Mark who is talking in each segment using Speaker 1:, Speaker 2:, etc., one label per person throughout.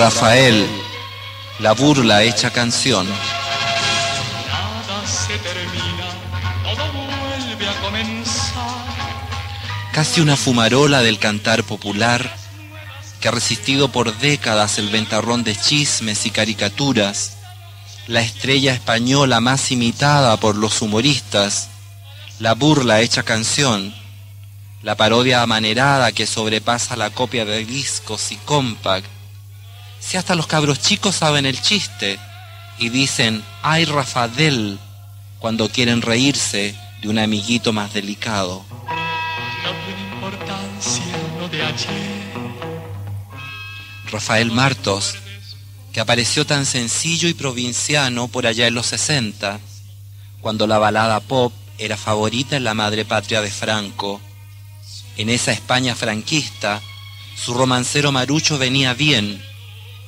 Speaker 1: Rafael, la burla hecha canción.
Speaker 2: Nada se termina, todo vuelve a comenzar.
Speaker 1: Casi una fumarola del cantar popular que ha resistido por décadas el ventarrón de chismes y caricaturas, la estrella española más imitada por los humoristas, la burla hecha canción, la parodia amanerada que sobrepasa la copia de discos y compact. Si hasta los cabros chicos saben el chiste y dicen, ay Rafadel, cuando quieren reírse de un amiguito más delicado.
Speaker 2: No tiene importancia lo de ayer.
Speaker 1: Rafael Martos, que apareció tan sencillo y provinciano por allá en los 60, cuando la balada pop era favorita en la madre patria de Franco. En esa España franquista, su romancero marucho venía bien,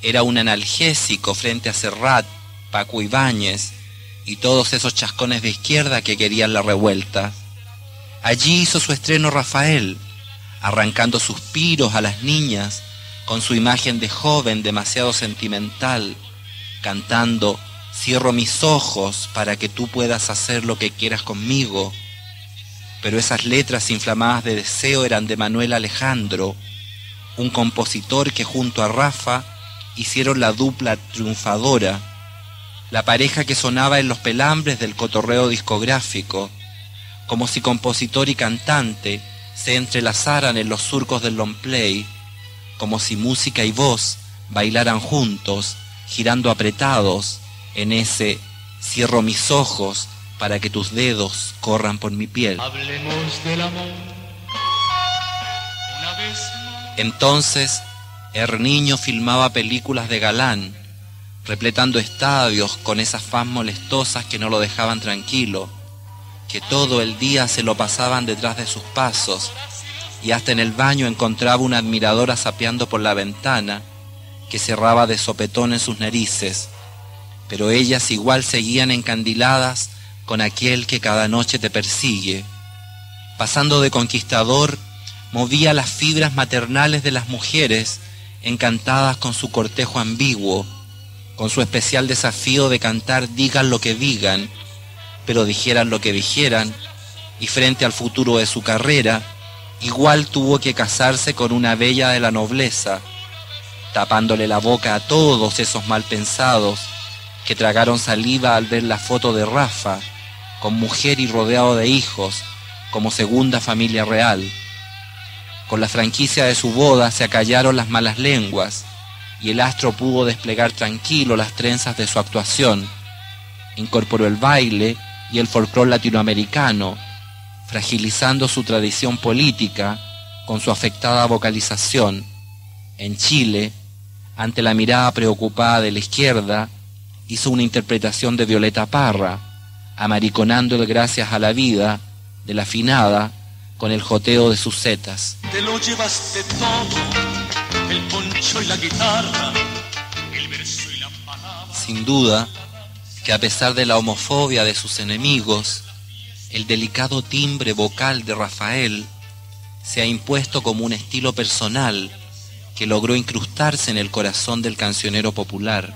Speaker 1: era un analgésico frente a Serrat, Paco Ibáñez y todos esos chascones de izquierda que querían la revuelta. Allí hizo su estreno Rafael, arrancando suspiros a las niñas, con su imagen de joven demasiado sentimental, cantando, cierro mis ojos para que tú puedas hacer lo que quieras conmigo. Pero esas letras inflamadas de deseo eran de Manuel Alejandro, un compositor que junto a Rafa hicieron la dupla triunfadora, la pareja que sonaba en los pelambres del cotorreo discográfico, como si compositor y cantante se entrelazaran en los surcos del long play, como si música y voz bailaran juntos, girando apretados en ese cierro mis ojos para que tus dedos corran por mi piel.
Speaker 2: Hablemos del amor. Una vez más.
Speaker 1: Entonces, el niño filmaba películas de galán, repletando estadios con esas fans molestosas que no lo dejaban tranquilo, que todo el día se lo pasaban detrás de sus pasos, y hasta en el baño encontraba una admiradora sapeando por la ventana, que cerraba de sopetón en sus narices, pero ellas igual seguían encandiladas con aquel que cada noche te persigue. Pasando de conquistador, movía las fibras maternales de las mujeres, encantadas con su cortejo ambiguo, con su especial desafío de cantar digan lo que digan, pero dijeran lo que dijeran, y frente al futuro de su carrera, igual tuvo que casarse con una bella de la nobleza, tapándole la boca a todos esos mal pensados que tragaron saliva al ver la foto de Rafa, con mujer y rodeado de hijos, como segunda familia real. Con la franquicia de su boda se acallaron las malas lenguas y el astro pudo desplegar tranquilo las trenzas de su actuación. Incorporó el baile y el folclore latinoamericano, fragilizando su tradición política con su afectada vocalización. En Chile, ante la mirada preocupada de la izquierda, hizo una interpretación de Violeta Parra, amariconando el gracias a la vida de la afinada con el joteo de sus setas.
Speaker 2: Te lo llevaste todo, el poncho y la guitarra, el verso y la palabra.
Speaker 1: Sin duda que a pesar de la homofobia de sus enemigos, el delicado timbre vocal de Rafael se ha impuesto como un estilo personal que logró incrustarse en el corazón del cancionero popular,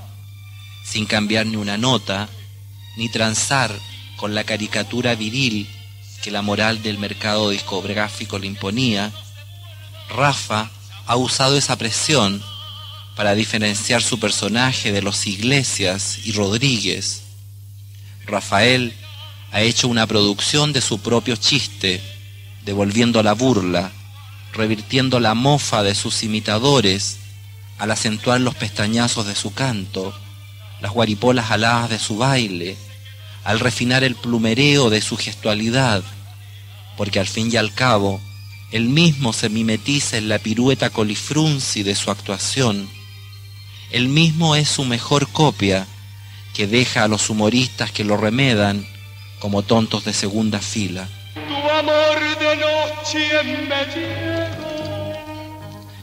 Speaker 1: sin cambiar ni una nota, ni transar con la caricatura viril que la moral del mercado discográfico le imponía, Rafa ha usado esa presión para diferenciar su personaje de los Iglesias y Rodríguez. Rafael ha hecho una producción de su propio chiste, devolviendo la burla, revirtiendo la mofa de sus imitadores, al acentuar los pestañazos de su canto, las guaripolas aladas de su baile, al refinar el plumereo de su gestualidad, porque al fin y al cabo, él mismo se mimetiza en la pirueta colifrunci de su actuación. Él mismo es su mejor copia, que deja a los humoristas que lo remedan como tontos de segunda fila.
Speaker 2: Tu amor de noche me.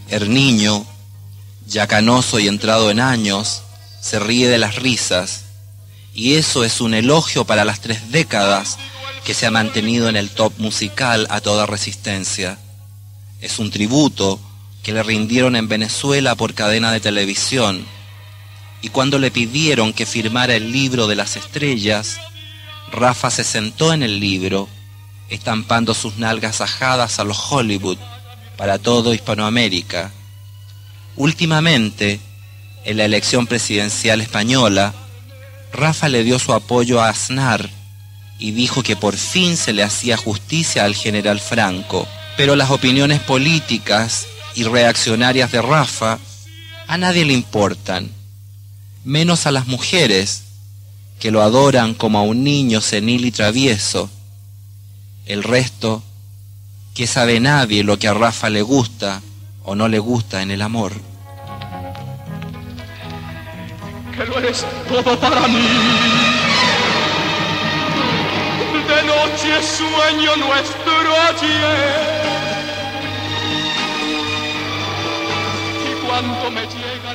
Speaker 1: El niño, ya canoso y entrado en años, se ríe de las risas, y eso es un elogio para las tres décadas que se ha mantenido en el top musical a toda resistencia. Es un tributo que le rindieron en Venezuela por cadena de televisión, y cuando le pidieron que firmara el libro de las estrellas, Rafa se sentó en el libro, estampando sus nalgas ajadas a los Hollywood para todo Hispanoamérica. Últimamente, en la elección presidencial española, Rafa le dio su apoyo a Aznar y dijo que por fin se le hacía justicia al general Franco. Pero las opiniones políticas y reaccionarias de Rafa a nadie le importan, menos a las mujeres que lo adoran como a un niño senil y travieso. El resto, que sabe nadie lo que a Rafa le gusta o no le gusta en el amor.
Speaker 2: Que lo todo para mí. Noche sueño nuestro ayer. Y cuando me llega.